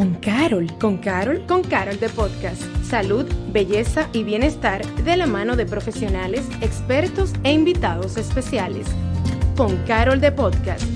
con Carol. ¿Con Carol? Con Carol de Podcast. Salud, belleza y bienestar de la mano de profesionales, expertos e invitados especiales. Con Carol de Podcast.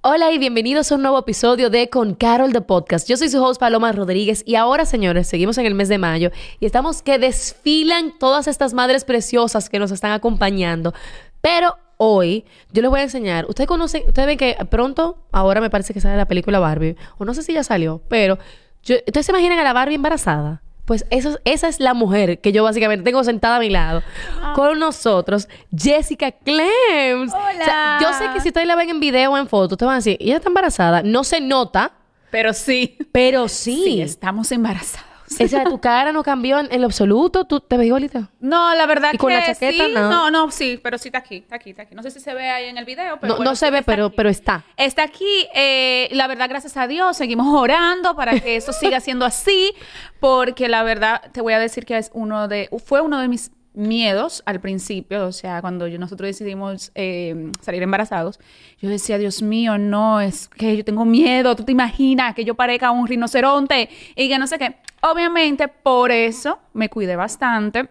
Hola y bienvenidos a un nuevo episodio de Con Carol de Podcast. Yo soy su host Paloma Rodríguez y ahora, señores, seguimos en el mes de mayo y estamos que desfilan todas estas madres preciosas que nos están acompañando. Pero hoy yo les voy a enseñar. Ustedes conocen, ustedes ven que pronto, ahora me parece que sale la película Barbie, o no sé si ya salió, pero ustedes se imaginan a la Barbie embarazada. Pues eso, esa es la mujer que yo básicamente tengo sentada a mi lado. Ah. Con nosotros, Jessica Clems. Hola. yo sé que si ustedes la ven en video o en foto, ustedes van a decir, ella está embarazada. No se nota, Pero sí. pero sí. Sí, estamos embarazados. O sea, tu cara no cambió en, en lo absoluto. ¿Tú te ves igualita? No, la verdad ¿Y con que la chaqueta? sí. No. No. no, sí, pero sí está aquí, está aquí, está aquí. No sé si se ve ahí en el video, pero No, bueno, no se sí ve, pero, aquí. pero está. Está aquí, eh, la verdad, gracias a Dios, seguimos orando para que eso siga siendo así, porque la verdad, te voy a decir que es uno de, fue uno de mis miedos al principio, o sea, cuando yo- nosotros decidimos eh, salir embarazados, yo decía, Dios mío, no, es que yo tengo miedo, tú te imaginas que yo parezca un rinoceronte y que no sé qué. Obviamente, por eso me cuidé bastante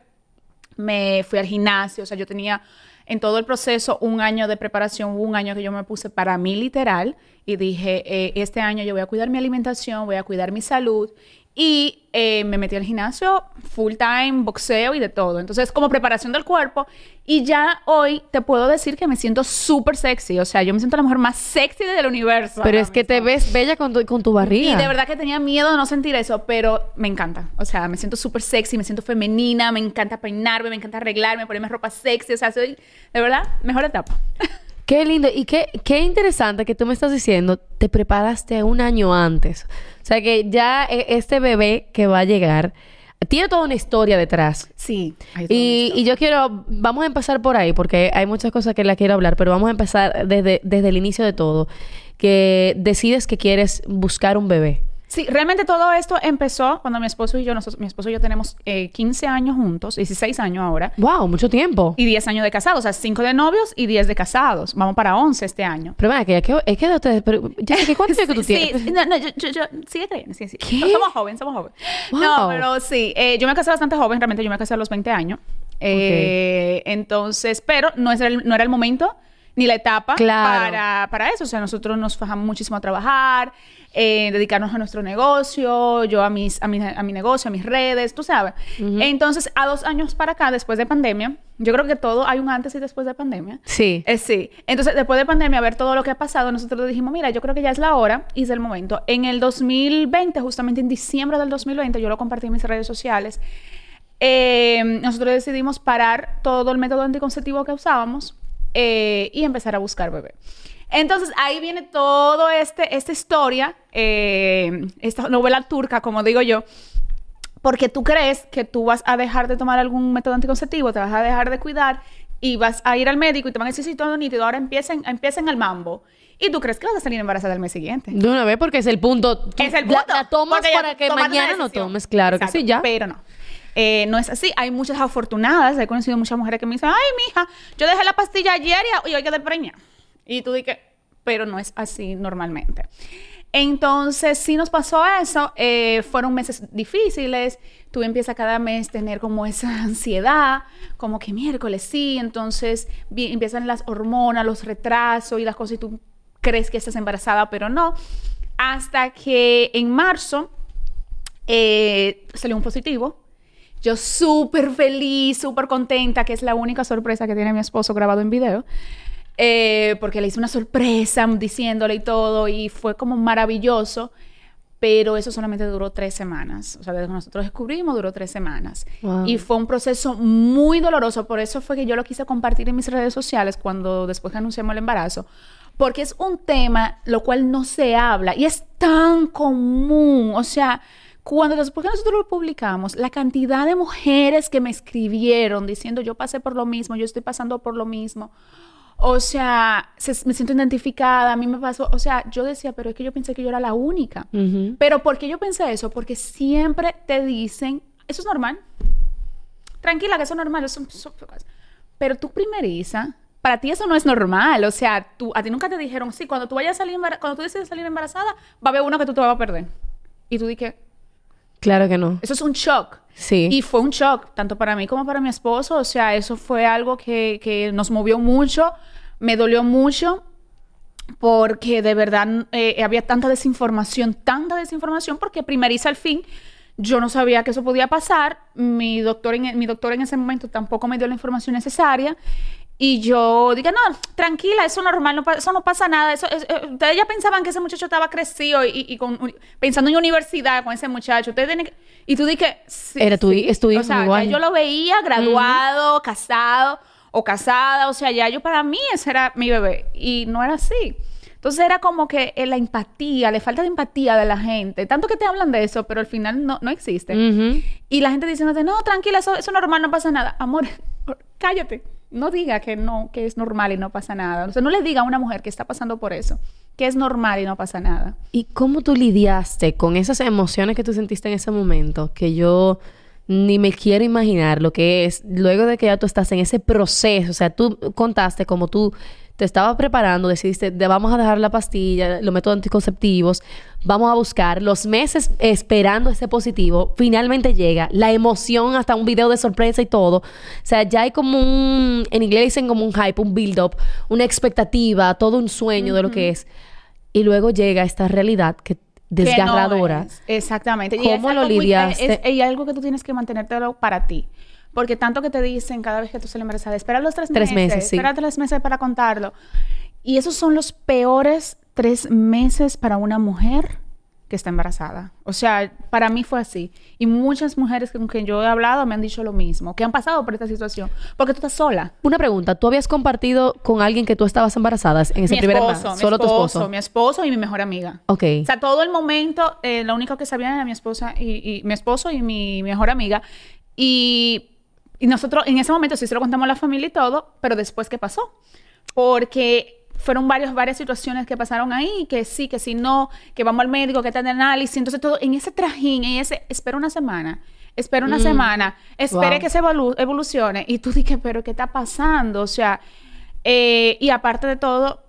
me fui al gimnasio, o sea, yo tenía en todo el proceso un año de preparación, un año que yo me puse para mí literal y dije, eh, este año yo voy a cuidar mi alimentación, voy a cuidar mi salud y eh, me metí al gimnasio full time, boxeo y de todo. Entonces, como preparación del cuerpo y ya hoy te puedo decir que me siento súper sexy, o sea, yo me siento la mujer más sexy del universo. Pero es que te ves bella con tu, con tu barriga. Y de verdad que tenía miedo de no sentir eso, pero me encanta. O sea, me siento súper sexy, me siento femenina, me encanta peinarme, me encanta arreglarme, ponerme ropa sexy. O sea, soy, de verdad, mejor etapa. Qué lindo. Y qué, qué interesante que tú me estás diciendo, te preparaste un año antes. O sea que ya eh, este bebé que va a llegar tiene toda una historia detrás. Sí. Y, y yo quiero, vamos a empezar por ahí, porque hay muchas cosas que la quiero hablar, pero vamos a empezar desde, desde el inicio de todo. Que decides que quieres buscar un bebé. Sí, realmente todo esto empezó cuando mi esposo y yo, nosotros, mi esposo y yo tenemos eh, 15 años juntos, 16 años ahora. ¡Wow! Mucho tiempo. Y 10 años de casados, o sea, 5 de novios y 10 de casados. Vamos para 11 este año. Pero vaya, que, que, es que de ustedes, pero, Jessica, ¿cuántos años que tú tienes? sí, no, no, yo, yo, yo- sigue creyendo, sí, sí. ¿Qué? Somos jóvenes, somos jóvenes. No, pero sí, eh, yo me casé bastante joven, realmente yo me casé a los 20 años. Eh, Entonces, pero no, es el- no era el momento ni la etapa Claro. para, para eso. O sea, nosotros nos fajamos muchísimo a trabajar, eh, dedicarnos a nuestro negocio, yo a, mis, a, mi, a mi negocio, a mis redes, tú sabes. Entonces, a dos años para acá, después de pandemia, yo creo que todo, hay un antes y después de pandemia. Sí. Eh, sí. Entonces, después de pandemia, a ver todo lo que ha pasado, nosotros dijimos, mira, yo creo que ya es la hora y es el momento. En el 2020, justamente en diciembre del 2020, yo lo compartí en mis redes sociales, eh, nosotros decidimos parar todo el método anticonceptivo que usábamos eh, y empezar a buscar bebé. Entonces, ahí viene todo este, esta historia, eh, esta novela turca, como digo yo, porque tú crees que tú vas a dejar de tomar algún método anticonceptivo, te vas a dejar de cuidar y vas a ir al médico y te van a decir, sí, todo nítido, ahora empiecen, empiecen el mambo. Y tú crees que vas a salir embarazada el mes siguiente. De una vez, porque es el punto. Tú Es el punto. La, tomas porque para que mañana no tomes. Claro Exacto, que sí, ya. Pero no. Eh, no es así. Hay muchas afortunadas. He conocido muchas mujeres que me dicen, ay, mija, yo dejé la pastilla ayer y hoy quedé preñada. Y tú dices, pero no es así normalmente. Entonces, sí nos pasó eso. eh, fueron meses difíciles. Tú empiezas cada mes a tener como esa ansiedad, como que miércoles sí. Entonces empiezan las hormonas, los retrasos y las cosas y tú crees que estás embarazada, pero no. Hasta que en marzo eh, salió un positivo. Yo súper feliz, súper contenta, que es la única sorpresa que tiene mi esposo grabado en video. Eh, porque le hice una sorpresa diciéndole y todo, y fue como maravilloso. Pero eso solamente duró tres semanas. O sea, desde que nosotros descubrimos, duró tres semanas. Wow. Y fue un proceso muy doloroso. Por eso fue que yo lo quise compartir en mis redes sociales cuando después que anunciamos el embarazo. Porque es un tema lo cual no se habla y es tan común. O sea, cuando después que nosotros lo publicamos, la cantidad de mujeres que me escribieron diciendo yo pasé por lo mismo, yo estoy pasando por lo mismo. O sea, se- me siento identificada, a mí me pasó, o sea, yo decía, pero es que yo pensé que yo era la única. Pero ¿por qué yo pensé eso? Porque siempre te dicen, eso es normal. Tranquila, que eso es normal. Eso, eso- pero tú primeriza, para ti eso no es normal. O sea, tú, a ti nunca te dijeron, sí, cuando tú vayas a salir cuando tú decides salir embarazada, va a haber uno que tú te vas a perder. Y tú dije, Claro que no. eso es un shock. Sí. Y fue un shock, tanto para mí como para mi esposo. O sea, eso fue algo que, que nos movió mucho, me dolió mucho, porque de verdad eh, había tanta desinformación, tanta desinformación, porque primeriza al fin. Yo no sabía que eso podía pasar. Mi doctor, en, mi doctor en ese momento tampoco me dio la información necesaria. Y yo dije, no, tranquila, eso es normal, no eso no pasa nada. Eso, es- eh, ustedes ya pensaban que ese muchacho estaba crecido y, y con, pensando en universidad con ese muchacho. Ustedes tienen que- Y tú dije, sí, Era tu hi- es tu hijo O sea, igual. ya yo lo veía graduado, casado o casada. O sea, ya yo para mí ese era mi bebé. Y no era así. Entonces era como que eh, la empatía, la falta de empatía de la gente. Tanto que te hablan de eso, pero al final no, no existe. Y la gente diciéndote, no, tranquila, eso, eso es normal, no pasa nada. Amor, cállate. No diga que no, que es normal y no pasa nada. O sea, no le diga a una mujer que está pasando por eso, que es normal y no pasa nada. ¿Y cómo tú lidiaste con esas emociones que tú sentiste en ese momento? Que yo ni me quiero imaginar lo que es luego de que ya tú estás en ese proceso. O sea, tú contaste como tú te estabas preparando, decidiste, de, vamos a dejar la pastilla, los métodos anticonceptivos, vamos a buscar los meses esperando ese positivo. Finalmente llega la emoción, hasta un video de sorpresa y todo. O sea, ya hay como un, en inglés dicen como un hype, un build-up, una expectativa, todo un sueño de lo que es. Y luego llega esta realidad que Que no desgarradora. es. Exactamente. ¿Cómo es lo muy- lidiaste? es- y algo que tú tienes que mantenértelo para ti. Porque tanto que te dicen cada vez que tú sales embarazada, espera los tres, Tres meses, sí. Espera tres meses para contarlo. Y esos son los peores tres meses para una mujer que está embarazada. O sea, para mí fue así. Y muchas mujeres con quien yo he hablado me han dicho lo mismo, que han pasado por esta situación. Porque tú estás sola. Una pregunta, ¿tú habías compartido con alguien que tú estabas embarazada en ese mi primer esposo, mes? mi Solo tu esposo. Mi esposo y mi mejor amiga. Ok. O sea, todo el momento, eh, lo único que sabían era mi esposa y, y mi esposo y mi mejor amiga. Y, y nosotros en ese momento sí se lo contamos a la familia y todo, pero después, ¿qué pasó? Porque fueron varias, varias situaciones que pasaron ahí, que sí, que si no, que vamos al médico, que te den análisis. Entonces, todo en ese trajín, en ese, espera una semana, espera una Mm. semana, espere Wow. que se evolu- evolucione. Y tú dices, pero ¿qué está pasando? O sea, eh, y aparte de todo,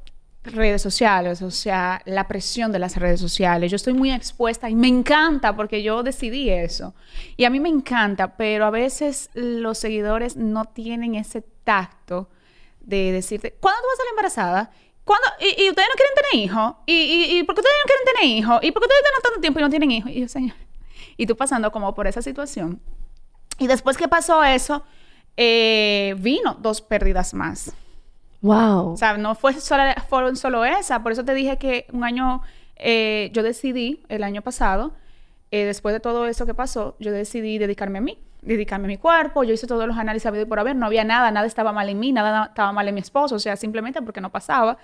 redes sociales, o sea, la presión de las redes sociales. Yo estoy muy expuesta y me encanta porque yo decidí eso. Y a mí me encanta, pero a veces los seguidores no tienen ese tacto de decirte, ¿cuándo tú vas a salir embarazada? ¿Cuándo? ¿Y, y ustedes no quieren tener hijos? ¿Y, y, y por qué ustedes no quieren tener hijos? ¿Y por qué ustedes tanto tiempo y no tienen hijos? Y yo, señor, y tú pasando como por esa situación. Y después que pasó eso, eh, vino dos pérdidas más. Wow. O sea, no fue solo, fueron solo esa. Por eso te dije que un año, eh, yo decidí, el año pasado, eh, después de todo eso que pasó, yo decidí dedicarme a mí, dedicarme a mi cuerpo. Yo hice todos los análisis habido y por haber. No había nada, nada estaba mal en mí, nada estaba mal en mi esposo. O sea, simplemente porque no pasaba.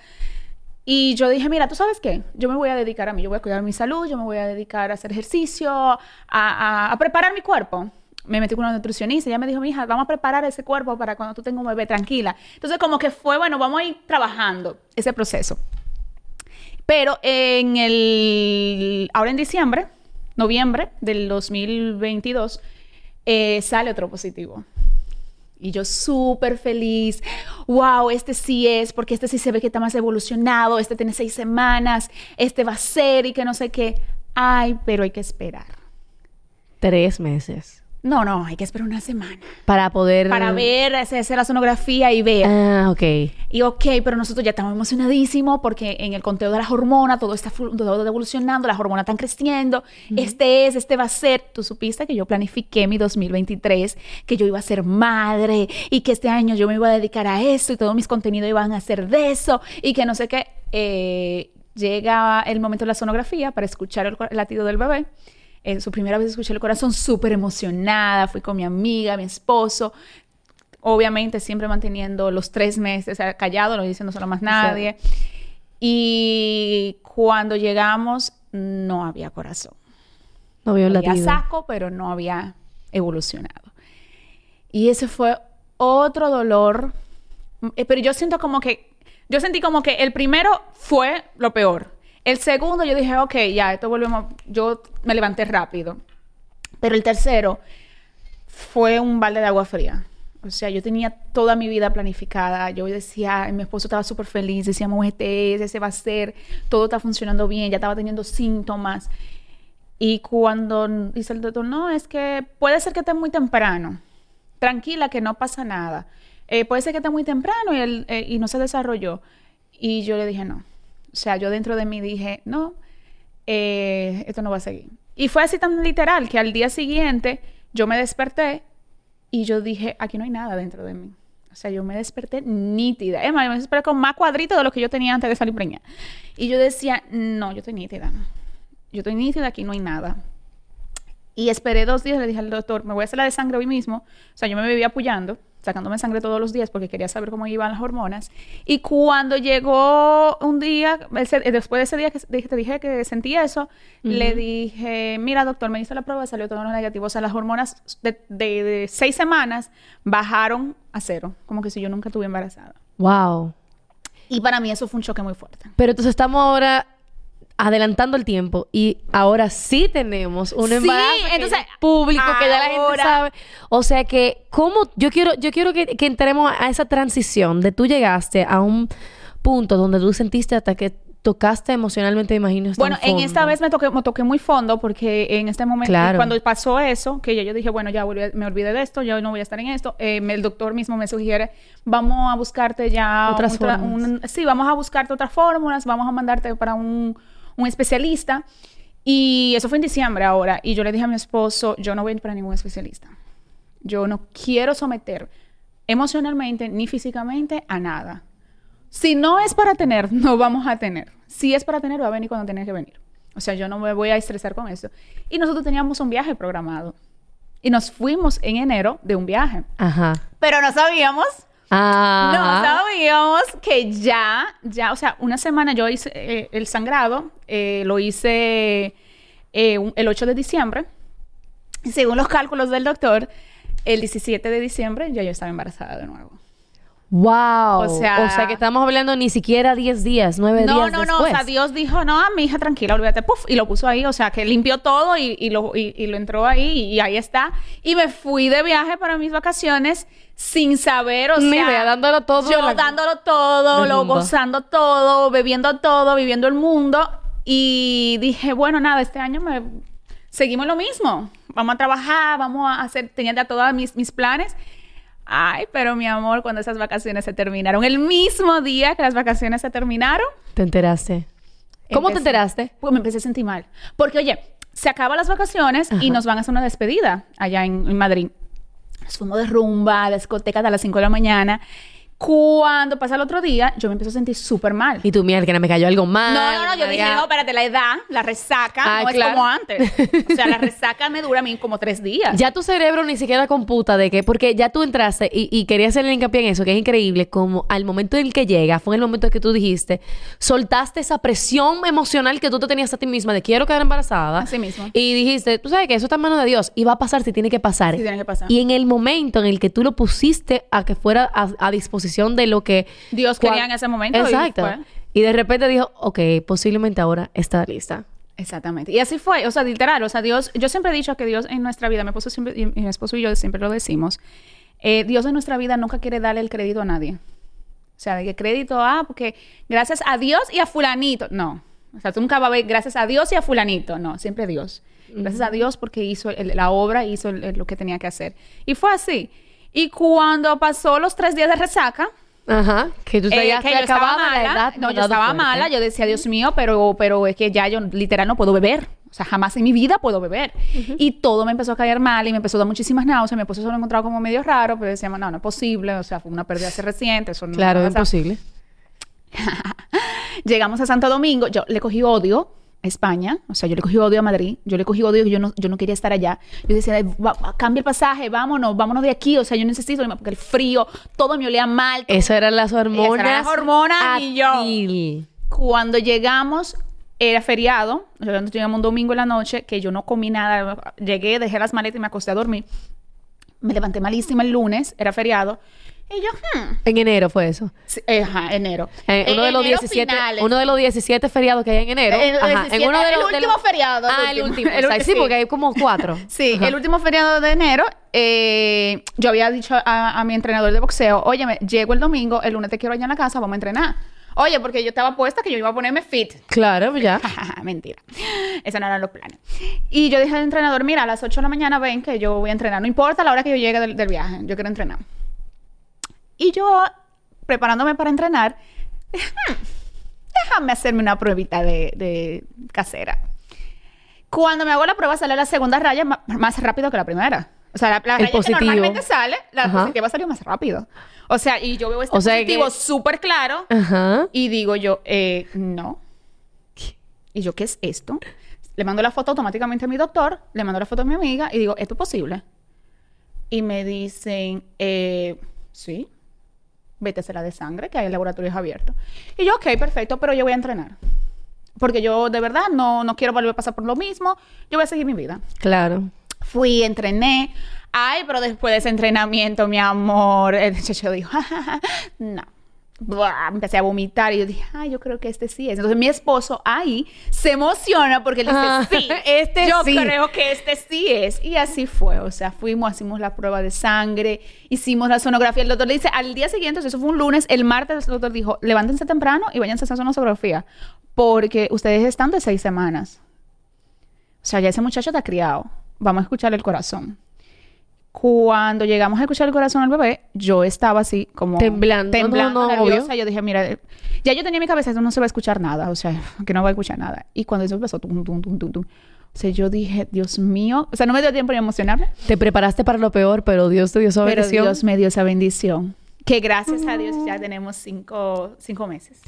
Y yo dije, mira, ¿tú sabes qué? Yo me voy a dedicar a mí, yo voy a cuidar mi salud, yo me voy a dedicar a hacer ejercicio, a, a- a preparar mi cuerpo. Me metí con una nutricionista, ella me dijo, mija, vamos a preparar ese cuerpo para cuando tú tengas un bebé, tranquila. Entonces, como que fue, bueno, vamos a ir trabajando ese proceso. Pero en el, ahora en diciembre, noviembre del 2022, eh, sale otro positivo. Y yo súper feliz. Wow, este sí es, porque este sí se ve que está más evolucionado. Este tiene seis semanas. Este va a ser y que no sé qué. Ay, pero hay que esperar. Tres meses. No, no, hay que esperar una semana. Para poder... Para ver, hacer la sonografía y ver. Ah, ok. Y ok, pero nosotros ya estamos emocionadísimos porque en el conteo de las hormonas todo está todo evolucionando, las hormonas están creciendo. Este es, este va a ser. Tú supiste que yo planifiqué mi 2023, que yo iba a ser madre y que este año yo me iba a dedicar a eso y todos mis contenidos iban a ser de eso y que no sé qué. Eh, llega el momento de la sonografía para escuchar el latido del bebé. Eh, su primera vez escuché el corazón súper emocionada, fui con mi amiga, mi esposo, obviamente siempre manteniendo los tres meses callado, no diciéndoselo a más nadie. Y cuando llegamos, no había corazón. No Había latido. saco, pero no había evolucionado. Y ese fue otro dolor. Eh, Pero yo siento como que, yo sentí como que el primero fue lo peor. El segundo yo dije, ok, ya, esto volvemos, yo me levanté rápido. Pero el tercero fue un balde de agua fría. O sea, yo tenía toda mi vida planificada. Yo decía, mi esposo estaba súper feliz, decíamos, este es, ese va a ser, todo está funcionando bien, ya estaba teniendo síntomas. Y cuando dice el doctor, no, es que puede ser que esté muy temprano. Tranquila, que no pasa nada. Eh, puede ser que esté muy temprano y, él, eh, y no se desarrolló. Y yo le dije, no. Sea, yo dentro de mí dije, no, eh, esto no va a seguir. Y fue así tan literal que al día siguiente yo me desperté y yo dije, aquí no hay nada dentro de mí. O sea, yo me desperté nítida. Es más, yo me desperté con más cuadritos de lo que yo tenía antes de salir preñada. Y yo decía, no, yo estoy nítida. Yo estoy nítida, aquí no hay nada. Y esperé dos días, le dije al doctor, me voy a hacer la de sangre hoy mismo. O sea, yo me vivía apoyando sacándome sangre todos los días porque quería saber cómo iban las hormonas. Y cuando llegó un día, después de ese día que te dije que sentí eso, le dije, mira doctor, me hizo la prueba, salió todo negativo. O sea, las hormonas de, de, seis semanas bajaron a cero, como que si yo nunca estuve embarazada. Wow. Y para mí eso fue un choque muy fuerte. Pero entonces estamos ahora adelantando el tiempo y ahora sí tenemos un embarazo entonces, público que ya la gente sabe. O sea que, ¿cómo? Yo quiero, yo quiero que, que entremos a esa transición de tú llegaste a un punto donde tú sentiste hasta que tocaste emocionalmente, me imagino. Bueno, en esta vez me toqué, me toqué muy fondo porque en este momento, cuando pasó eso, que ya yo dije, bueno, ya me olvidé de esto, yo no voy a estar en esto, eh, el doctor mismo me sugiere, vamos a buscarte ya otras sí, vamos a buscarte otras fórmulas, vamos a mandarte para un un especialista. Y eso fue en diciembre ahora. Y yo le dije a mi esposo, yo no voy a ir para ningún especialista. Yo no quiero someter emocionalmente ni físicamente a nada. Si no es para tener, no vamos a tener. Si es para tener, va a venir cuando tenga que venir. O sea, yo no me voy a estresar con eso. Y nosotros teníamos un viaje programado. Y nos fuimos en enero de un viaje. Ajá. Pero no sabíamos Ah. No, sabíamos que ya, ya, o sea, una semana yo hice eh, el sangrado, eh, lo hice eh, el 8 de diciembre. Según los cálculos del doctor, el 17 de diciembre ya yo estaba embarazada de nuevo. Wow. O sea, o sea que estamos hablando ni siquiera 10 días, 9 días. No, no, no. O sea, Dios dijo, no, mi hija, tranquila, olvídate, puf, y lo puso ahí. O sea, que limpió todo y, y lo, y, lo entró ahí y, ahí está. Y me fui de viaje para mis vacaciones sin saber, o sea. dándolo todo. Yo dándolo todo, lo gozando todo, bebiendo todo, viviendo el mundo. Y dije, bueno, nada, este año me seguimos lo mismo. Vamos a trabajar, vamos a hacer, tenía ya todos mis, mis planes. Ay, pero mi amor, cuando esas vacaciones se terminaron, el mismo día que las vacaciones se terminaron. ¿Te enteraste? ¿Cómo te enteraste? Pues me empecé a sentir mal. Porque, oye, se acaban las vacaciones y nos van a hacer una despedida allá en, Madrid. Nos fuimos de rumba, de discoteca a las 5 de la mañana. Cuando pasa el otro día, yo me empiezo a sentir súper mal. Y tú, mierda, que no me cayó algo mal. No, no, no, yo dije, no, espérate, la edad, la resaca, ah, no es como antes. O sea, la resaca me dura a mí como tres días. Ya tu cerebro ni siquiera computa de que, porque ya tú entraste y, y quería hacerle hincapié en eso, que es increíble, como al momento en el que llega, fue en el momento en que tú dijiste, soltaste esa presión emocional que tú te tenías a ti misma de quiero quedar embarazada. Así mismo. Y dijiste, tú sabes que eso está en manos de Dios y va a pasar si tiene que pasar. Sí, tiene que pasar. Y en el momento en el que tú lo pusiste a que fuera a disposición de lo que Dios quería en ese momento. Exacto. Y, de repente dijo, ok, posiblemente ahora está lista. Exactamente. Y así fue, o sea, literal, o sea, Dios, yo siempre he dicho que Dios en nuestra vida, mi esposo, siempre, y, mi esposo y yo siempre lo decimos, eh, Dios en nuestra vida nunca quiere darle el crédito a nadie. O sea, de que crédito, ah, porque gracias a Dios y a fulanito. No. O sea, tú nunca vas a ver gracias a Dios y a fulanito. No, siempre Dios. Gracias a Dios porque hizo la obra, hizo lo que tenía que hacer. Y fue así. Y cuando pasó los tres días de resaca, Ajá, que tú eh, que yo estaba mala, no, yo estaba mala, yo decía, Dios mío, pero, pero es que ya yo literal no puedo beber. O sea, jamás en mi vida puedo beber. Y todo me empezó a caer mal y me empezó a dar muchísimas náuseas. Mi esposo se lo encontraba como medio raro, pero decíamos, no, no es posible. O sea, fue una pérdida hace reciente. Eso no claro, es imposible. Llegamos a Santo Domingo. Yo le cogí odio España, o sea, yo le cogí odio a Madrid, yo le cogí odio, yo no, yo no quería estar allá. Yo decía, cambia el pasaje, vámonos, vámonos de aquí, o sea, yo necesito, porque el frío, todo me olía mal. Eso eran las hormonas. Esas eran las hormonas y yo. Cuando llegamos, era feriado, nosotros llegamos un domingo en la noche, que yo no comí nada, llegué, dejé las maletas y me acosté a dormir. Me levanté malísima el lunes, era feriado. Y yo, hmm. En enero fue eso. Sí, ajá, enero. Eh, uno, de En los enero 17, finales. uno de los 17 feriados que hay en enero. Ajá, 17, en uno de el los, de último feriado, Ah, el último. último. El o sea, ulti- sí, sí. porque hay como cuatro. Sí, Ajá. el último feriado de enero, eh, yo había dicho a, a mi entrenador de boxeo, oye, llego el domingo, el lunes te quiero allá en la casa, vamos a entrenar. Oye, porque yo estaba puesta que yo iba a ponerme fit. Claro, ya. Mentira. Esos no eran los planes. Y yo dije al entrenador, mira, a las 8 de la mañana ven que yo voy a entrenar. No importa la hora que yo llegue del, del viaje, yo quiero entrenar. Y yo, preparándome para entrenar, "Hmm, déjame hacerme una pruebita de, de casera. Cuando me hago la prueba sale la segunda raya más rápido que la primera. O sea, la, raya positivo. que normalmente sale, la Ajá. positiva salió más rápido. O sea, y yo veo este O sea que- positivo súper claro Ajá. y digo yo, eh, no. Y yo, ¿qué es esto? Le mando la foto automáticamente a mi doctor, le mando la foto a mi amiga y digo, ¿esto es posible? Y me dicen, eh, sí, vete a hacer la de sangre, que hay laboratorios abiertos. Y yo, ok, perfecto, pero yo voy a entrenar. Porque yo de verdad no, no quiero volver a pasar por lo mismo, yo voy a seguir mi vida. Claro. Fui, entrené. Ay, pero después de ese entrenamiento, mi amor, el muchacho dijo, "Ja, ja, ja, no. Buah, empecé a vomitar y yo dije, ay, yo creo que este sí es. Entonces mi esposo ahí se emociona porque él dice, Ah, sí, este yo sí. creo que este sí es. Y así fue. O sea, fuimos, hicimos la prueba de sangre, hicimos la sonografía. El doctor le dice, al día siguiente, o sea, eso fue un lunes, el martes el doctor dijo, levántense temprano y váyanse a hacer una sonografía porque ustedes están de seis semanas. O sea, ya ese muchacho está criado. Vamos a escuchar el corazón. Cuando llegamos a escuchar el corazón al bebé, yo estaba así como... Temblando. Temblando, No, no, nerviosa. obvio. Yo dije, mira, ya yo tenía en mi cabeza, esto no se va a escuchar nada. O sea, que no va a escuchar nada. Y cuando eso empezó, tum, tum, tum, tum, tum. O sea, yo dije, Dios mío. O sea, no me dio tiempo ni emocionarme. Te preparaste para lo peor, pero Dios te dio esa Pero bendición. Dios me dio esa bendición. Que gracias a Dios ya tenemos cinco, cinco meses.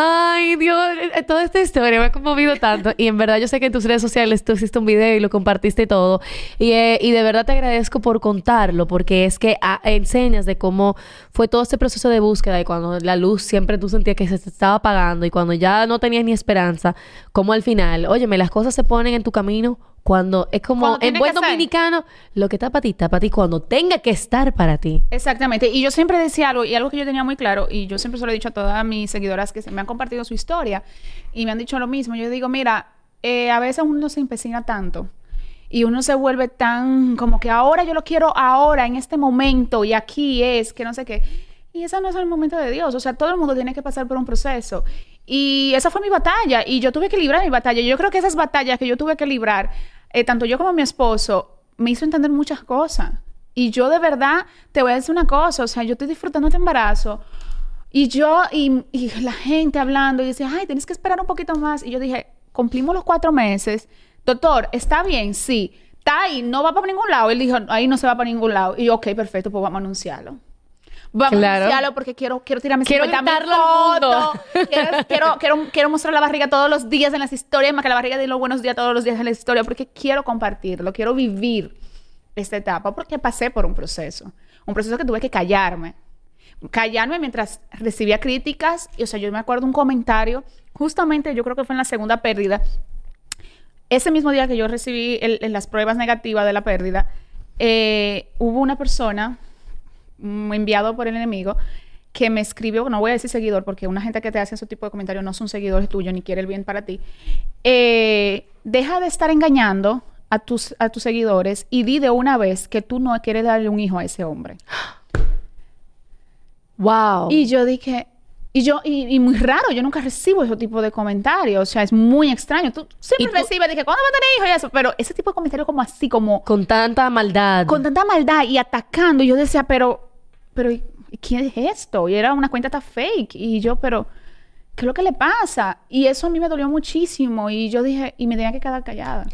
Ay, Dios, eh, toda esta historia me ha conmovido tanto. Y en verdad, yo sé que en tus redes sociales tú hiciste un video y lo compartiste y todo. Y, eh, y de verdad te agradezco por contarlo, porque es que ah, enseñas de cómo fue todo este proceso de búsqueda y cuando la luz siempre tú sentías que se estaba apagando y cuando ya no tenías ni esperanza, como al final, óyeme, las cosas se ponen en tu camino cuando es como Cuando en buen dominicano, lo que está para ti, está para ti cuando tenga que estar para ti. Exactamente. Y yo siempre decía algo, y algo que yo tenía muy claro, y yo siempre se lo he dicho a todas mis seguidoras que se me han compartido su historia, y me han dicho lo mismo. Yo digo, mira, eh, a veces uno se empecina tanto. Y uno se vuelve tan como que ahora yo lo quiero ahora, en este momento, y aquí es, que no sé qué. Y ese no es el momento de Dios. O sea, todo el mundo tiene que pasar por un proceso. Y esa fue mi batalla. Y yo tuve que librar mi batalla. Yo creo que esas batallas que yo tuve que librar, eh, tanto yo como mi esposo, me hizo entender muchas cosas. Y yo de verdad te voy a decir una cosa. O sea, yo estoy disfrutando este embarazo. Y yo, y, la gente hablando, y decía, ay, tienes que esperar un poquito más. Y yo dije, cumplimos los cuatro meses. Doctor, ¿está bien? Sí. Está ahí, no va para ningún lado. Él dijo, ahí no se va para ningún lado. Y yo, ok, perfecto, pues vamos a anunciarlo. Vamos Claro. a anunciarlo porque quiero, quiero tirarme Quiero 50 mil fotos. Quiero, quiero, quiero, quiero mostrar la barriga todos los días en las historias, más que la barriga de los buenos días todos los días en las historias, porque quiero compartirlo, quiero vivir esta etapa, porque pasé por un proceso. Un proceso que tuve que callarme. Callarme mientras recibía críticas. Y, o sea, yo me acuerdo un comentario, justamente yo creo que fue en la segunda pérdida. Ese mismo día que yo recibí el- el- las pruebas negativas de la pérdida, eh, hubo una persona enviado por el enemigo que me escribió, no voy a decir seguidor, porque una gente que te hace ese tipo de comentarios no son seguidores tuyos ni quiere el bien para ti. Eh, deja de estar engañando a tus, a tus seguidores y di de una vez que tú no quieres darle un hijo a ese hombre. Wow. Y yo dije, y yo, y, y muy raro, yo nunca recibo ese tipo de comentarios, o sea, es muy extraño. Tú siempre ¿Y tú- recibes, dije, ¿cuándo va a tener hijo y eso? Pero ese tipo de comentarios como así, como con tanta maldad. con tanta maldad y atacando, y yo decía, pero, pero, ¿y ¿quién es esto? Y era una cuenta tan fake, y yo, pero, ¿qué es lo que le pasa? Y eso a mí me dolió muchísimo, y yo dije, y me tenía que quedar callada.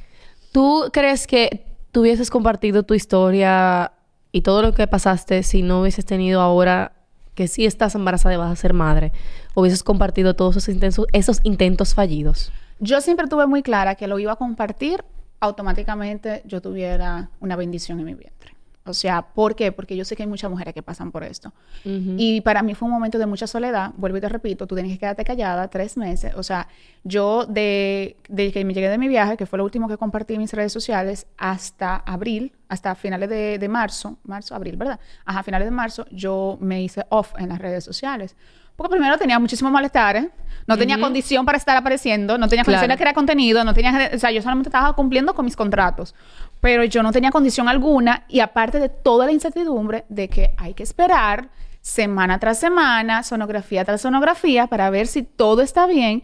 ¿Tú crees que tú hubieses compartido tu historia y todo lo que pasaste si no hubieses tenido ahora que sí estás embarazada y vas a ser madre? ¿Hubieses compartido todos esos intentos, esos intentos fallidos? Yo siempre tuve muy clara que lo iba a compartir, automáticamente yo tuviera una bendición en mi vientre. O sea, ¿por qué? Porque yo sé que hay muchas mujeres que pasan por esto. Y para mí fue un momento de mucha soledad. Vuelvo y te repito, tú tienes que quedarte callada tres meses. O sea, yo de, de que me llegué de mi viaje, que fue lo último que compartí en mis redes sociales, hasta abril, hasta finales de, de marzo, marzo, abril, ¿verdad? Ajá, finales de marzo, yo me hice off en las redes sociales. Porque primero tenía muchísimos malestares, no tenía Ujú. condición para estar apareciendo, no tenía Claro. condición de crear contenido, no tenía, o sea, yo solamente estaba cumpliendo con mis contratos, pero yo no tenía condición alguna y aparte de toda la incertidumbre de que hay que esperar semana tras semana, sonografía tras sonografía para ver si todo está bien.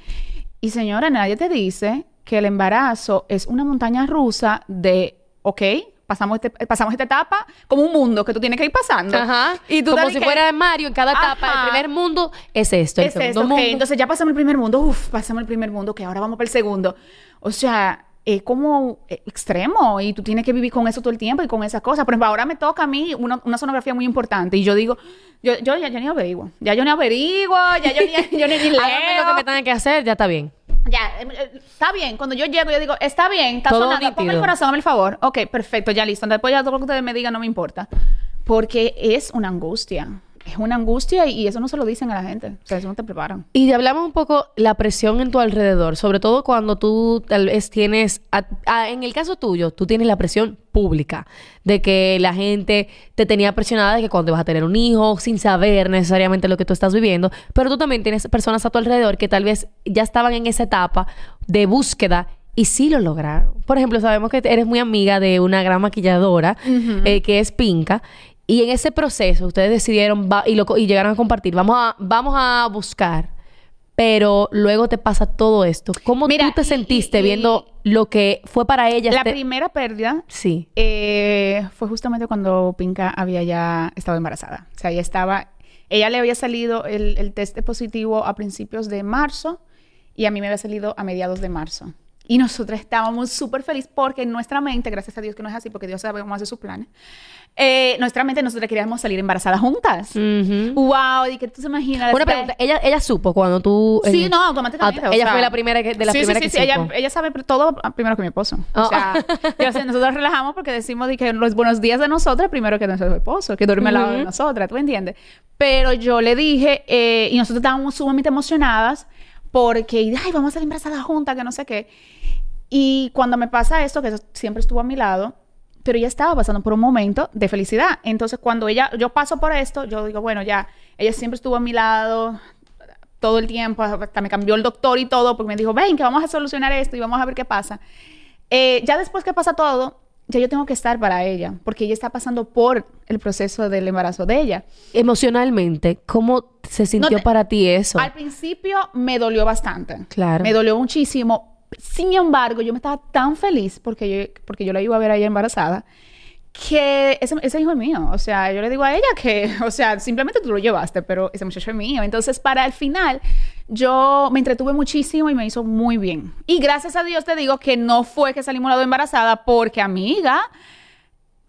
Y señora, nadie te dice que el embarazo es una montaña rusa de, ok, pasamos, este- pasamos esta etapa como un mundo que tú tienes que ir pasando. Ajá. Y tú Como si que- fuera Mario en cada etapa. Ajá. El primer mundo es esto. El es segundo esto, ok, mundo. Entonces ya pasamos el primer mundo, uf, pasamos el primer mundo, que ahora vamos para el segundo. O sea, es como eh, extremo y tú tienes que vivir con eso todo el tiempo y con esas cosas. Por ejemplo, ahora me toca a mí una, una sonografía muy importante y yo digo, yo, yo ya, ya ni averiguo, ya yo ni averiguo, ya yo ni, yo ni, ni leo. Lo que me tengan que hacer, ya está bien. Ya, eh, eh, está bien. Cuando yo llego, yo digo, está bien, está Todo sonando. Ponme el corazón, dame el favor. Ok, perfecto, ya listo. Después ya todo lo que ustedes me digan no me importa. Porque es una angustia. Es una angustia y, y eso no se lo dicen a la gente. O sea, eso no te preparan. Y hablamos un poco la presión en tu alrededor, sobre todo cuando tú tal vez tienes, a- a- en el caso tuyo, tú tienes la presión pública de que la gente te tenía presionada de que cuando vas a tener un hijo, sin saber necesariamente lo que tú estás viviendo, pero tú también tienes personas a tu alrededor que tal vez ya estaban en esa etapa de búsqueda y sí lo lograron. Por ejemplo, sabemos que eres muy amiga de una gran maquilladora eh, que es Pinca. Y en ese proceso ustedes decidieron va- y, lo, y llegaron a compartir, vamos a, vamos a buscar, pero luego te pasa todo esto. ¿Cómo Mira, tú te y- sentiste y- viendo lo que fue para ella? La este- primera pérdida Sí. eh, fue justamente cuando Pinka había ya estado embarazada. O sea, ella estaba, ella le había salido el, el test de positivo a principios de marzo y a mí me había salido a mediados de marzo. Y nosotros estábamos súper felices porque en nuestra mente, gracias a Dios que no es así, porque Dios sabe cómo hace sus planes, eh, nuestra mente nosotros queríamos salir embarazadas juntas. Ujú. Wow, y que tú te imaginas. Una pregunta, ella, ella supo cuando tú... Sí, eh, no, automáticamente. ah, o ella sea, fue la primera que, de la sí, primera sí, que sí, sí, ella, supo. ella sabe todo primero que mi esposo. Oh. O sea, yo nosotros relajamos porque decimos de que los buenos días de nosotros primero que nuestro esposo, que duerme al lado de nosotras, ¿tú entiendes? Pero yo le dije, eh, y nosotros estábamos sumamente emocionadas porque, ay, vamos a salir embarazadas juntas, que no sé qué. Y cuando me pasa esto, que eso siempre estuvo a mi lado, pero ella estaba pasando por un momento de felicidad. Entonces, cuando ella, yo paso por esto, yo digo, bueno, ya, ella siempre estuvo a mi lado todo el tiempo, hasta me cambió el doctor y todo, porque me dijo, ven, que vamos a solucionar esto y vamos a ver qué pasa. Eh, ya después que pasa todo, ya yo tengo que estar para ella, porque ella está pasando por el proceso del embarazo de ella. Emocionalmente, ¿cómo se sintió te- para ti eso? Al principio me dolió bastante. Claro. Me dolió muchísimo. Sin embargo, yo me estaba tan feliz porque yo, porque yo la iba a ver a ella embarazada que ese, ese hijo es mío. O sea, yo le digo a ella que, o sea, simplemente tú lo llevaste, pero ese muchacho es mío. Entonces, para el final, yo me entretuve muchísimo y me hizo muy bien. Y gracias a Dios te digo que no fue que salimos las dos embarazadas porque, amiga,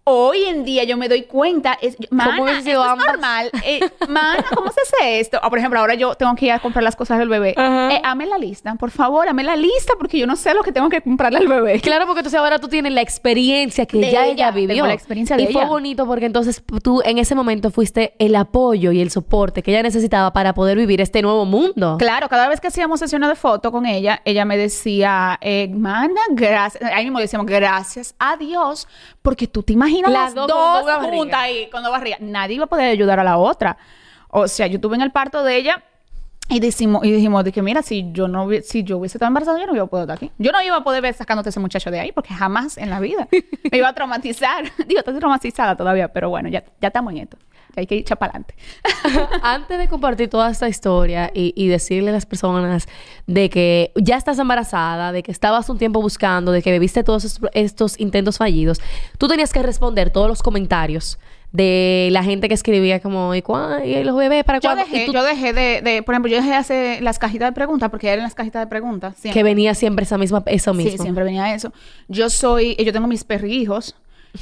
Hoy en día yo me doy cuenta, es, mana, hubiese esto es normal. Eh, mana, ¿cómo se hace esto? Ah, por ejemplo, ahora yo tengo que ir a comprar las cosas del bebé. Ajá. Eh, hame la lista, por favor, hame la lista porque yo no sé lo que tengo que comprarle al bebé. Claro, porque entonces ahora tú tienes la experiencia que De ya ella, ella, vivió. tengo la experiencia de y fue ella. bonito porque entonces tú en ese momento fuiste el apoyo y el soporte que ella necesitaba para poder vivir este nuevo mundo. Claro, cada vez que hacíamos sesiones de foto con ella, ella me decía, eh, mana, gracias. Ahí mismo decíamos, gracias a Dios, porque tú te imaginas Las las, dos dos, juntas ahí, con dos barrigas. Nadie iba a poder ayudar a la otra. O sea, yo estuve en el parto de ella y decimos, y dijimos de que mira, si yo no si yo hubiese estado embarazada, yo no iba a poder estar aquí. Yo no iba a poder ver sacándote ese muchacho de ahí, porque jamás en la vida me iba a traumatizar. Digo, estoy traumatizada todavía, pero bueno, ya, ya estamos en esto. Hay que echar para adelante. Antes de compartir toda esta historia y, y decirle a las personas de que ya estás embarazada, de que estabas un tiempo buscando, de que viviste todos estos, estos intentos fallidos, tú tenías que responder todos los comentarios de la gente que escribía como, ¿y, cuá- y los bebés para Yo cuándo? dejé, Y tú- yo dejé de, de- por ejemplo, yo dejé de hacer las cajitas de preguntas, porque eran las cajitas de preguntas. siempre. que venía siempre esa misma, eso mismo. Sí, siempre venía eso. Yo soy, yo tengo mis perrijos.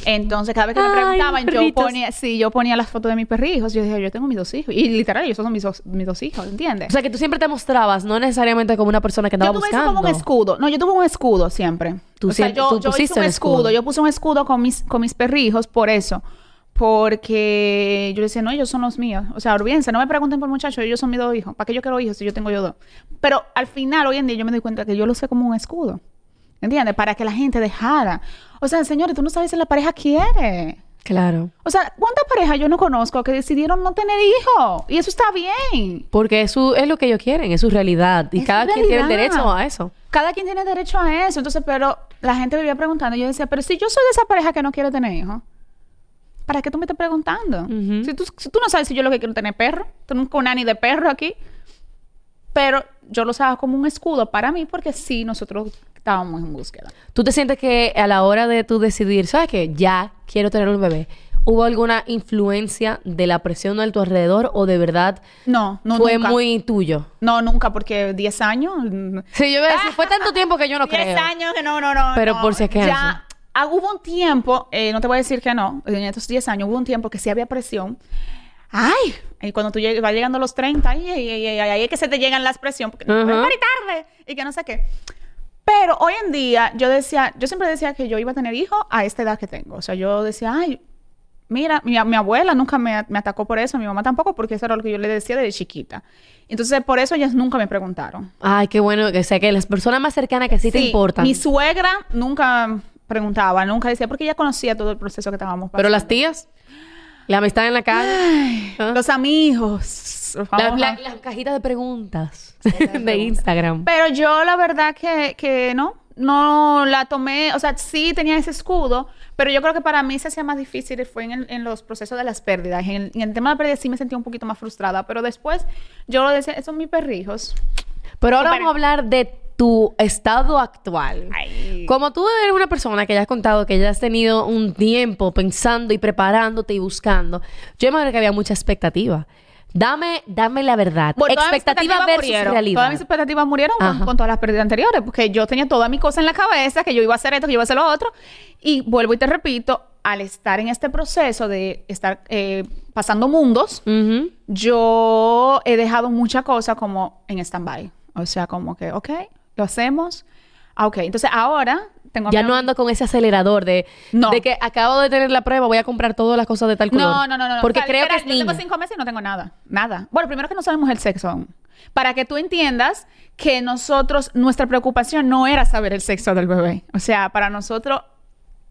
Entonces, cada vez que me Ay, preguntaban, yo ponía, sí, yo ponía las fotos de mis perrijos. Yo dije, yo tengo mis dos hijos. Y literal, ellos son mis dos, mis dos hijos, ¿entiendes? O sea, que tú siempre te mostrabas, no necesariamente como una persona que andaba yo tuve eso buscando. como un escudo. No, yo tuve un escudo siempre. Tú o sea, siempre- yo, tú yo hice pusiste un un escudo. escudo. Yo puse un escudo con mis, con mis perrijos por eso. Porque yo le decía, no, ellos son los míos. O sea, olvídense, no me pregunten por muchachos, ellos son mis dos hijos. ¿Para qué yo quiero hijos si yo tengo yo dos? Pero al final, hoy en día, yo me doy cuenta que yo lo sé como un escudo. ¿Entiendes? Para que la gente dejara. O sea, señores, tú no sabes si la pareja quiere. Claro. O sea, ¿cuántas parejas yo no conozco que decidieron no tener hijos? Y eso está bien. Porque eso es lo que ellos quieren, es su realidad. Y Es cada quien tiene derecho a eso. Cada quien tiene derecho a eso. Entonces, pero la gente me iba preguntando. y Yo decía, pero si yo soy de esa pareja que no quiere tener hijos, ¿para qué tú me estás preguntando? Si, tú, si tú no sabes si yo lo que quiero es tener perro, tengo un nani de perro aquí. Pero yo lo usaba como un escudo para mí porque sí, nosotros estábamos en búsqueda. ¿Tú te sientes que a la hora de tú decidir, ¿sabes qué? Ya quiero tener un bebé. ¿Hubo alguna influencia de la presión a tu alrededor o de verdad No, no, fue nunca. muy tuyo? No, nunca, porque 10 años... Sí, yo iba a decir, fue tanto tiempo que yo no 10 creo. años que no, no, no. Pero no. por si acaso. Ya, ah, hubo un tiempo, eh, no te voy a decir que no, en estos 10 años hubo un tiempo que sí había presión. Ay, y cuando tú lleg- vas llegando a los 30, ay, ay, ay, ay, ay, ahí es que se te llegan las presiones, porque no Ujú. puedes parir tarde y que no sé qué. Pero hoy en día, yo decía, yo siempre decía que yo iba a tener hijos a esta edad que tengo. O sea, yo decía, ay, mira, mi, mi abuela nunca me, me atacó por eso, mi mamá tampoco, porque eso era lo que yo le decía desde chiquita. Entonces, por eso ellas nunca me preguntaron. Ay, qué bueno que sé que las personas más cercanas que sí, te importan. Mi suegra nunca preguntaba, nunca decía, porque ella conocía todo el proceso que estábamos pasando. Pero las tías, la amistad en la calle, ¿ah? Los amigos. los La- la- las cajitas de preguntas de Instagram. Pero yo la verdad que, que no, no la tomé, o sea, sí tenía ese escudo, pero yo creo que para mí se hacía más difícil fue en, el- en los procesos de las pérdidas. En el, en el tema de la pérdida sí me sentía un poquito más frustrada, pero después yo lo decía, esos son mis perrijos. Pero ahora vamos a hablar de tu estado actual. Ay. Como tú eres una persona que ya has contado que ya has tenido un tiempo pensando y preparándote y buscando, yo imagino que había mucha expectativa. Dame, dame la verdad. Bueno, todas mis expectativa expectativas versus murieron. realidad. Todas mis expectativas murieron con, con todas las pérdidas anteriores, porque yo tenía toda mi cosa en la cabeza, que yo iba a hacer esto, que yo iba a hacer lo otro. Y vuelvo y te repito, al estar en este proceso de estar eh, pasando mundos, Ujú. yo he dejado muchas cosas como en stand-by. O sea, como que, ok, lo hacemos. Ah, ok, entonces ahora tengo... Ya no ando con ese acelerador de, No. de que acabo de tener la prueba, voy a comprar todas las cosas de tal color. No, no, no, no. Porque O sea, creo que es Yo niña. tengo cinco meses y no tengo nada. Nada. Bueno, primero que no sabemos el sexo aún. Para que tú entiendas que nosotros, nuestra preocupación no era saber el sexo del bebé. O sea, para nosotros...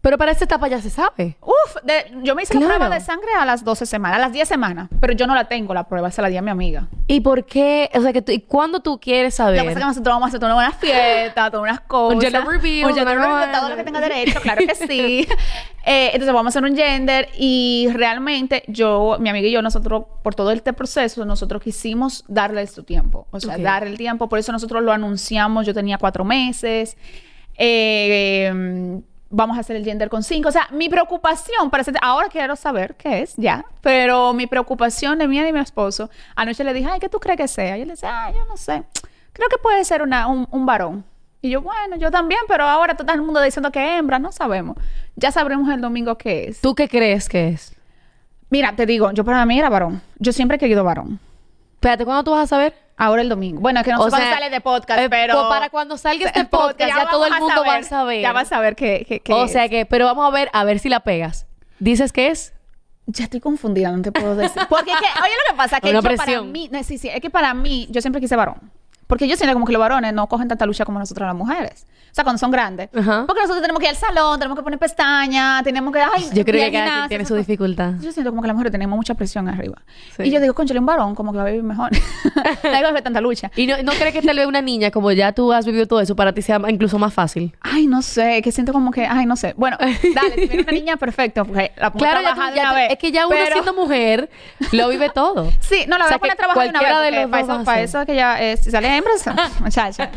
Pero para esta etapa ya se sabe. Uf, de- yo me hice la Claro. prueba de sangre a las 12 semanas, a las 10 semanas. Pero yo no la tengo, la prueba. Se la di a mi amiga. ¿Y por qué? O sea, que tú, ¿y cuándo tú quieres saber? Lo que pasa es que nosotros vamos a hacer toda una fiesta, todas unas cosas. gender reveal, Un gender vaina. todo lo que tenga derecho, claro que sí. Eh, entonces vamos a hacer un gender y realmente yo, mi amiga y yo, nosotros, por todo este proceso, nosotros quisimos darle su tiempo. O sea, Ok. dar el tiempo. Por eso nosotros lo anunciamos. Yo tenía cuatro meses. Eh, vamos a hacer el gender con cinco. O sea, mi preocupación, para ser, ahora quiero saber qué es, ya. Pero mi preocupación de mí y de mi esposo, anoche le dije, ay, ¿qué tú crees que sea? Y él le decía, ay, yo no sé. Creo que puede ser una, un, un varón. Y yo, bueno, yo también, pero ahora todo el mundo diciendo que hembra, no sabemos. Ya sabremos el domingo qué es. ¿Tú qué crees que es? Mira, te digo, yo para mí era varón. Yo siempre he querido varón. Espérate, ¿cuándo tú vas a saber? Ahora el domingo. Bueno, es que no sé cuándo sale de podcast, eh, pero... para cuando salga este podcast, ya, todo el mundo va a saber. Ya va a saber qué, qué, qué o es. sea que, pero vamos a ver, a ver si la pegas. ¿Dices qué es? Ya estoy confundida, no te puedo decir. Porque es que, oye, lo que pasa es que Una yo para mí, no, sí, sí, es que para mí, yo siempre quise varón. Porque yo siento como que los varones no cogen tanta lucha como nosotros las mujeres. O sea, cuando son grandes. Ajá. Porque nosotros tenemos que ir al salón, tenemos que poner pestañas, tenemos que... Ay, Yo creo que cada quien tiene su cosas. dificultad. Yo siento como que las mujeres tenemos mucha presión arriba. Sí. Y yo digo, conchale, un varón como que va a vivir mejor. no hay tanta lucha. ¿Y no, no crees que tal vez una niña, como ya tú has vivido todo eso, para ti sea incluso más fácil? Ay, no sé, que siento como que, ay, no sé. Bueno, dale, si viene una niña, perfecto, porque la Claro, ya tú- de ya una tú- vez. es que ya uno Pero- siendo mujer lo vive todo. Sí, no, la O voy sea, a poner a que trabajar de una vez. de los para, eso, para eso que ya, eh, si sale muchacha,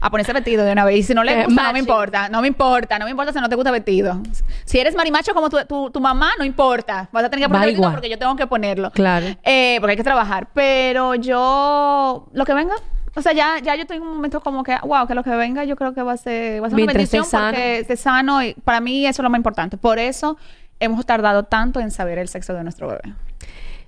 a ponerse vestido de una vez. Y si no le gusta, no me importa, no me importa, no me importa si no te gusta vestido. Si eres marimacho como tu, tu, tu mamá, no importa. Vas a tener que Va poner vestido porque yo tengo que ponerlo. Claro. Eh, porque hay que trabajar. Pero yo, lo que venga, o sea, ya, ya yo estoy en un momento como que, wow, que lo que venga yo creo que va a ser, va a ser una bendición porque esté sano y para mí eso es lo más importante. Por eso hemos tardado tanto en saber el sexo de nuestro bebé.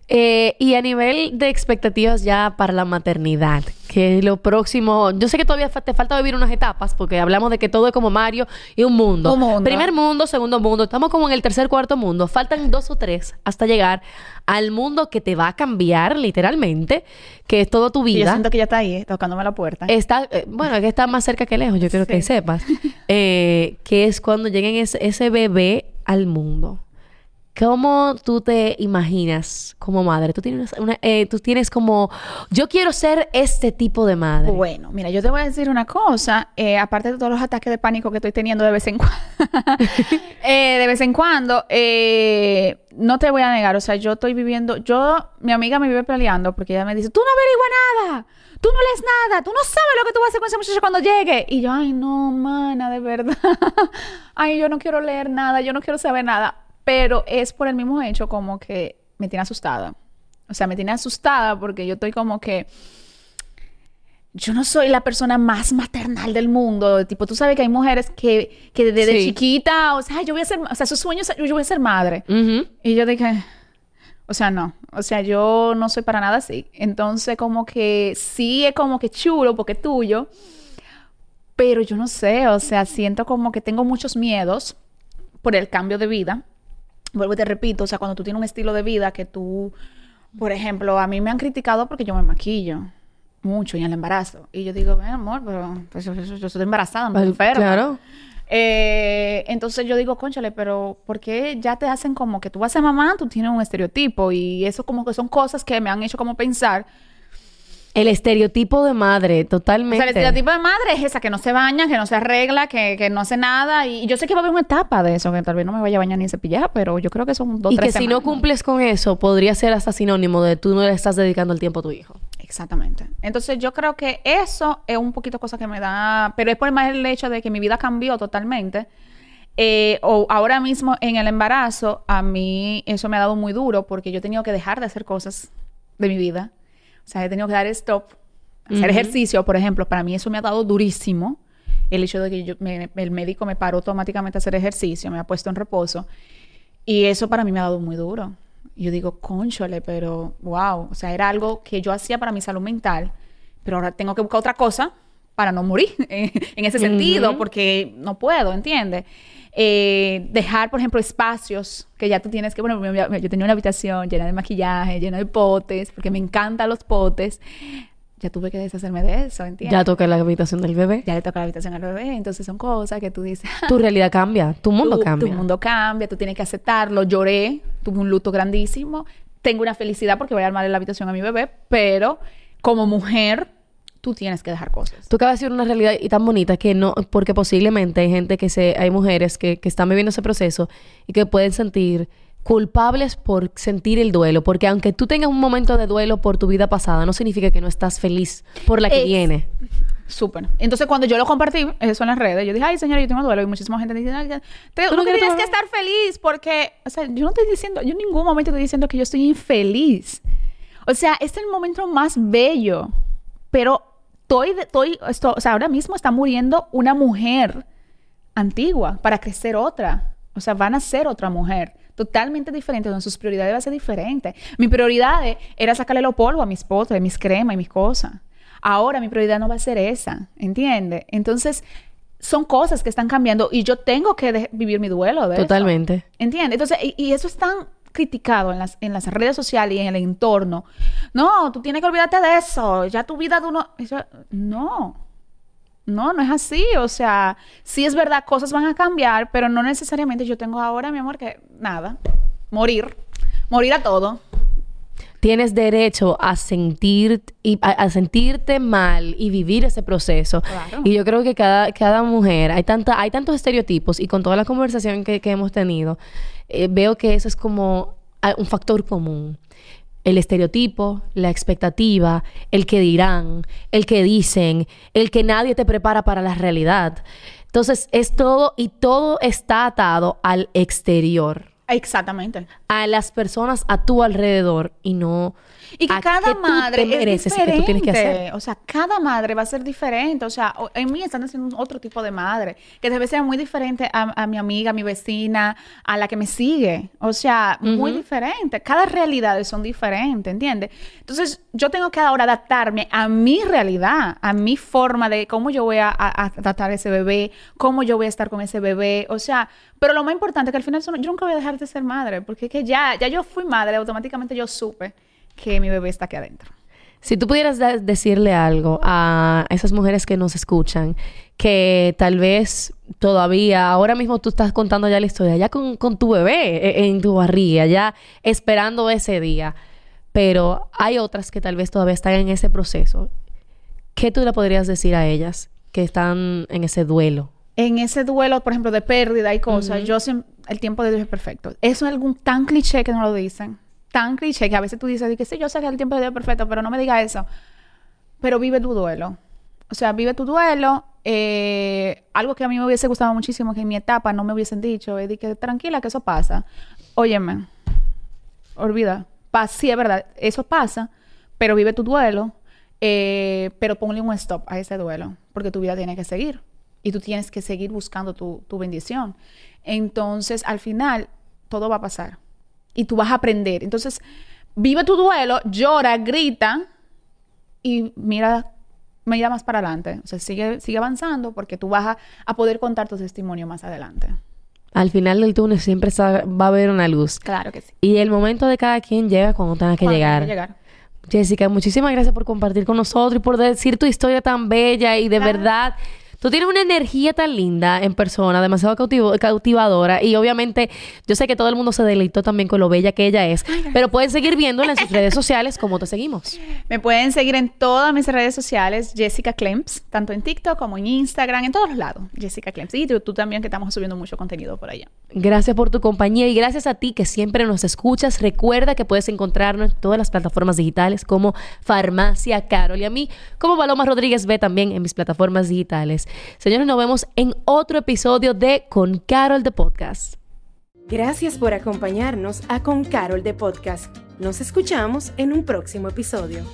Eh, y a nivel de expectativas ya para la maternidad, que lo próximo, yo sé que todavía fa- te falta vivir unas etapas, porque hablamos de que todo es como Mario y un mundo. Un mundo. Primer mundo, segundo mundo, estamos como en el tercer, cuarto mundo, faltan dos o tres hasta llegar al mundo que te va a cambiar literalmente, que es toda tu Y yo vida. siento que ya está ahí, eh, tocándome la puerta. Está, eh, bueno, es que está más cerca que lejos, yo quiero que sepas. Eh, que es cuando lleguen ese, ese bebé al mundo. ¿Cómo tú te imaginas como madre? Tú tienes, una, eh, tú tienes como, yo quiero ser este tipo de madre. Bueno, mira, yo te voy a decir una cosa, eh, aparte de todos los ataques de pánico que estoy teniendo de vez en cuando, eh, de vez en cuando, eh, no te voy a negar, o sea, yo estoy viviendo, yo, mi amiga me vive peleando porque ella me dice, tú no averiguas nada, tú no lees nada, tú no sabes lo que tú vas a hacer con ese muchacho cuando llegue. Y yo, ay, no, mana, de verdad, ay, yo no quiero leer nada, yo no quiero saber nada, pero es por el mismo hecho como que me tiene asustada. O sea, me tiene asustada porque yo estoy como que yo no soy la persona más maternal del mundo. Tipo, tú sabes que hay mujeres que, que desde Sí. chiquita, o sea, "Ay, yo voy a ser, o sea, su sueño es, yo voy a ser madre. Y yo dije, o sea, no, o sea, yo no soy para nada así. Entonces, como que sí es como que chulo porque es tuyo, pero yo no sé, o sea, siento como que tengo muchos miedos por el cambio de vida. Vuelvo y te repito, o sea, cuando tú tienes un estilo de vida que tú, por ejemplo, a mí me han criticado porque yo me maquillo mucho en el embarazo. Y yo digo, "Ven, amor, pero pues, yo, yo- yo estoy embarazada, no estoy enferma. claro. Eh, entonces yo digo, conchale, pero ¿por qué ya te hacen como que tú vas a ser mamá, tú tienes un estereotipo? Y eso como que son cosas que me han hecho como pensar. El estereotipo de madre, O totalmente. sea, el estereotipo de madre es esa que no se baña, que no se arregla, que, que no hace nada. Y yo sé que va a haber una etapa de eso, que tal vez no me vaya a bañar ni cepillar, pero yo creo que son dos, y tres que si no cumples con eso, podría ser hasta sinónimo de tú no le estás dedicando el tiempo a tu hijo. Exactamente. Entonces yo creo que eso es un poquito cosa que me da, pero es por más el hecho de que mi vida cambió totalmente. Eh, o ahora mismo en el embarazo, a mí eso me ha dado muy duro porque yo he tenido que dejar de hacer cosas de mi vida. O sea, he tenido que dar stop, hacer Ujú. ejercicio, por ejemplo. Para mí eso me ha dado durísimo. El hecho de que yo- me- el médico me paró automáticamente a hacer ejercicio, me ha puesto en reposo. Y eso para mí me ha dado muy duro. Yo digo, conchole, pero wow. O sea, era algo que yo hacía para mi salud mental, pero ahora tengo que buscar otra cosa para no morir en ese sentido, Ujú. porque no puedo, ¿entiendes? Eh, dejar, por ejemplo, espacios que ya tú tienes que, bueno, yo tenía una habitación llena de maquillaje, llena de potes, porque me encantan los potes. Ya tuve que deshacerme de eso, ¿entiendes? Ya toca la habitación del bebé. Ya le toca la habitación al bebé, entonces son cosas que tú dices, Tu realidad cambia, tu mundo tu, cambia. Tu mundo cambia, tú tienes que aceptarlo. Lloré, tuve un luto grandísimo. Tengo una felicidad porque voy a armar la habitación a mi bebé, pero como mujer, tú tienes que dejar cosas. Tú acabas de decir una realidad y tan bonita que no, porque posiblemente hay gente que se, hay mujeres que, que están viviendo ese proceso y que pueden sentir culpables por sentir el duelo, porque aunque tú tengas un momento de duelo por tu vida pasada, no significa que no estás feliz por la que viene. Súper. Entonces, cuando yo lo compartí, eso en las redes, yo dije, ay, señora, yo tengo duelo. Y muchísima gente dice, ay, te- ¿Tú no tienes que estar feliz porque, o sea, yo no estoy diciendo, yo en ningún momento estoy diciendo que yo estoy infeliz. O sea, este es el momento más bello. Pero estoy, estoy, esto, o sea, ahora mismo está muriendo una mujer antigua para crecer otra. O sea, van a ser otra mujer totalmente diferente, donde sus prioridades van a ser diferentes. Mi prioridad era sacarle los polvos a mis potes, mis cremas y mis cosas. Ahora mi prioridad no va a ser esa, ¿entiendes? Entonces, son cosas que están cambiando y yo tengo que vivir mi duelo de. Totalmente. ¿Entiendes? Entonces, y, y eso es tan criticado en las, en las redes sociales y en el entorno. No, tú tienes que olvidarte de eso. Ya tu vida de uno... eso- no. No, no es así. O sea, sí es verdad, cosas van a cambiar, pero no necesariamente yo tengo ahora, mi amor, que nada. Morir. Morir a todo. Tienes derecho a sentir y a, a sentirte mal y vivir ese proceso. Claro. Y yo creo que cada, cada mujer, hay tanta, hay tantos estereotipos y con toda la conversación que, que hemos tenido, eh, veo que eso es como ah, un factor común. El estereotipo, la expectativa, el que dirán, el que dicen, el que nadie te prepara para la realidad. Entonces, es todo y todo está atado al exterior. Exactamente. a las personas a tu alrededor y no Y que cada tú madre te mereces es que tú tienes que hacer. O sea, cada madre va a ser diferente. O sea, en mí están haciendo otro tipo de madre, que debe ser muy diferente a, a mi amiga, a mi vecina, a la que me sigue. O sea, muy diferente. Cada realidad son diferentes, ¿entiendes? Entonces, yo tengo que ahora adaptarme a mi realidad, a mi forma de cómo yo voy a, a- a tratar a ese bebé, cómo yo voy a estar con ese bebé. O sea, pero lo más importante es que al final yo nunca voy a dejar de ser madre, porque es que ya, ya yo fui madre, automáticamente yo supe que mi bebé está aquí adentro. Si tú pudieras decirle algo a esas mujeres que nos escuchan, que tal vez todavía, ahora mismo tú estás contando ya la historia, ya con, con tu bebé e- en tu barriga, ya esperando ese día, pero hay otras que tal vez todavía están en ese proceso. ¿Qué tú le podrías decir a ellas que están en ese duelo? en ese duelo, por ejemplo, de pérdida y cosas, yo siem- el tiempo de Dios es perfecto. Eso es algún tan cliché que no lo dicen. Tan cliché que a veces tú dices que sí, yo sé que el tiempo de Dios es perfecto, pero no me diga eso. Pero vive tu duelo. O sea, vive tu duelo. Eh, algo que a mí me hubiese gustado muchísimo, que en mi etapa no me hubiesen dicho, es de que tranquila, que eso pasa. Óyeme, olvida. Sí, es verdad, eso pasa, pero vive tu duelo. eh, pero ponle un stop a ese duelo, porque tu vida tiene que seguir. Y tú tienes que seguir buscando tu, tu bendición. Entonces, al final, todo va a pasar. Y tú vas a aprender. Entonces, vive tu duelo, llora, grita y mira, mira más para adelante. O sea, sigue, sigue avanzando porque tú vas a, a poder contar tu testimonio más adelante. Al final del túnel siempre va a haber una luz. Claro que sí. Y el momento de cada quien llega cuando tenga que Cuando llegar. tenga que llegar. Jessica, muchísimas gracias por compartir con nosotros y por decir tu historia tan bella y de Claro. verdad. Tú tienes una energía tan linda en persona, demasiado cautivo- cautivadora y obviamente yo sé que todo el mundo se deleitó también con lo bella que ella es, pero pueden seguir viéndola en sus redes sociales como te seguimos. Me pueden seguir en todas mis redes sociales, Jessica Clemps, tanto en TikTok como en Instagram, en todos los lados, Jessica Clemps. Y tú, tú también, que estamos subiendo mucho contenido por allá. Gracias por tu compañía y gracias a ti que siempre nos escuchas. Recuerda que puedes encontrarnos en todas las plataformas digitales como Farmacia Carol y a mí como Paloma Rodríguez B también en mis plataformas digitales. Señores, nos vemos en otro episodio de Con Carol de Podcast. Gracias por acompañarnos a Con Carol de Podcast. Nos escuchamos en un próximo episodio.